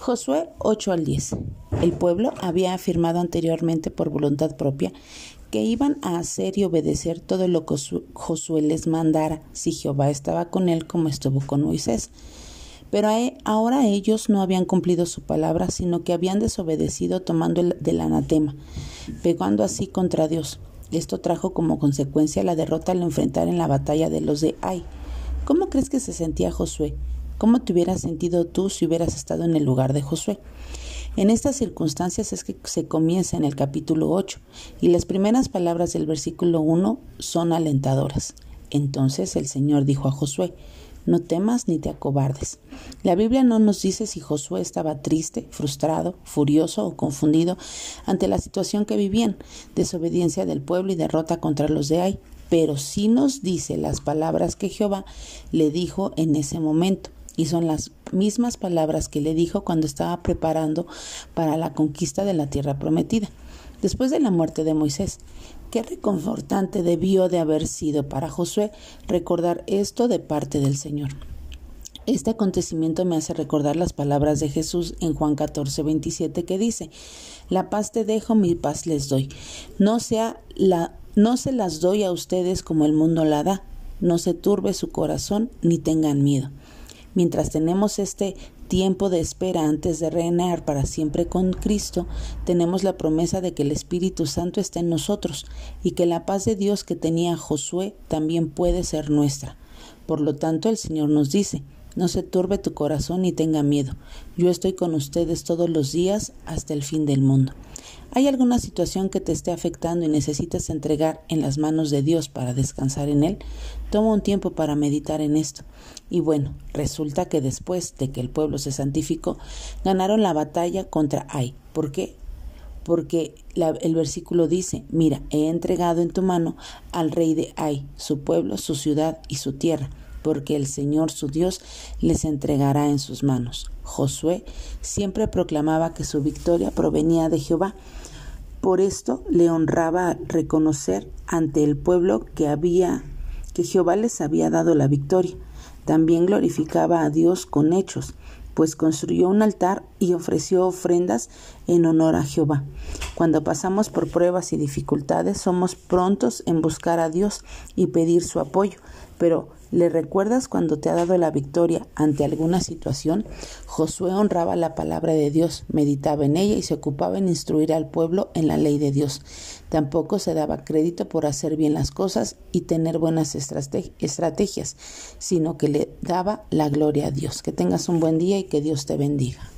Josué 8 al 10. El pueblo había afirmado anteriormente por voluntad propia que iban a hacer y obedecer todo lo que Josué les mandara si Jehová estaba con él como estuvo con Moisés. Pero ahora ellos no habían cumplido su palabra, sino que habían desobedecido tomando el del anatema, pegando así contra Dios. Esto trajo como consecuencia la derrota al enfrentar en la batalla de los de Ai. ¿Cómo crees que se sentía Josué? ¿Cómo te hubieras sentido tú si hubieras estado en el lugar de Josué? En estas circunstancias es que se comienza en el capítulo 8 y las primeras palabras del versículo 1 son alentadoras. Entonces el Señor dijo a Josué, no temas ni te acobardes. La Biblia no nos dice si Josué estaba triste, frustrado, furioso o confundido ante la situación que vivían, desobediencia del pueblo y derrota contra los de Ai, pero sí nos dice las palabras que Jehová le dijo en ese momento y son las mismas palabras que le dijo cuando estaba preparando para la conquista de la tierra prometida. Después de la muerte de Moisés, qué reconfortante debió de haber sido para Josué recordar esto de parte del Señor. Este acontecimiento me hace recordar las palabras de Jesús en Juan 14, 27 que dice, La paz te dejo, mi paz les doy. No, sea la, no se las doy a ustedes como el mundo la da. No se turbe su corazón ni tengan miedo. Mientras tenemos este tiempo de espera antes de reinar para siempre con Cristo, tenemos la promesa de que el Espíritu Santo está en nosotros y que la paz de Dios que tenía Josué también puede ser nuestra. Por lo tanto, el Señor nos dice, no se turbe tu corazón ni tenga miedo. Yo estoy con ustedes todos los días hasta el fin del mundo. ¿Hay alguna situación que te esté afectando y necesitas entregar en las manos de Dios para descansar en Él? Toma un tiempo para meditar en esto. Y bueno, resulta que después de que el pueblo se santificó, ganaron la batalla contra Ai. ¿Por qué? Porque el versículo dice, mira, he entregado en tu mano al rey de Ai, su pueblo, su ciudad y su tierra porque el Señor su Dios les entregará en sus manos. Josué siempre proclamaba que su victoria provenía de Jehová. Por esto le honraba reconocer ante el pueblo que había que Jehová les había dado la victoria. También glorificaba a Dios con hechos, pues construyó un altar y ofreció ofrendas en honor a Jehová. Cuando pasamos por pruebas y dificultades, somos prontos en buscar a Dios y pedir su apoyo, pero ¿Le recuerdas cuando te ha dado la victoria ante alguna situación? Josué honraba la palabra de Dios, meditaba en ella y se ocupaba en instruir al pueblo en la ley de Dios. Tampoco se daba crédito por hacer bien las cosas y tener buenas estrategias, sino que le daba la gloria a Dios. Que tengas un buen día y que Dios te bendiga.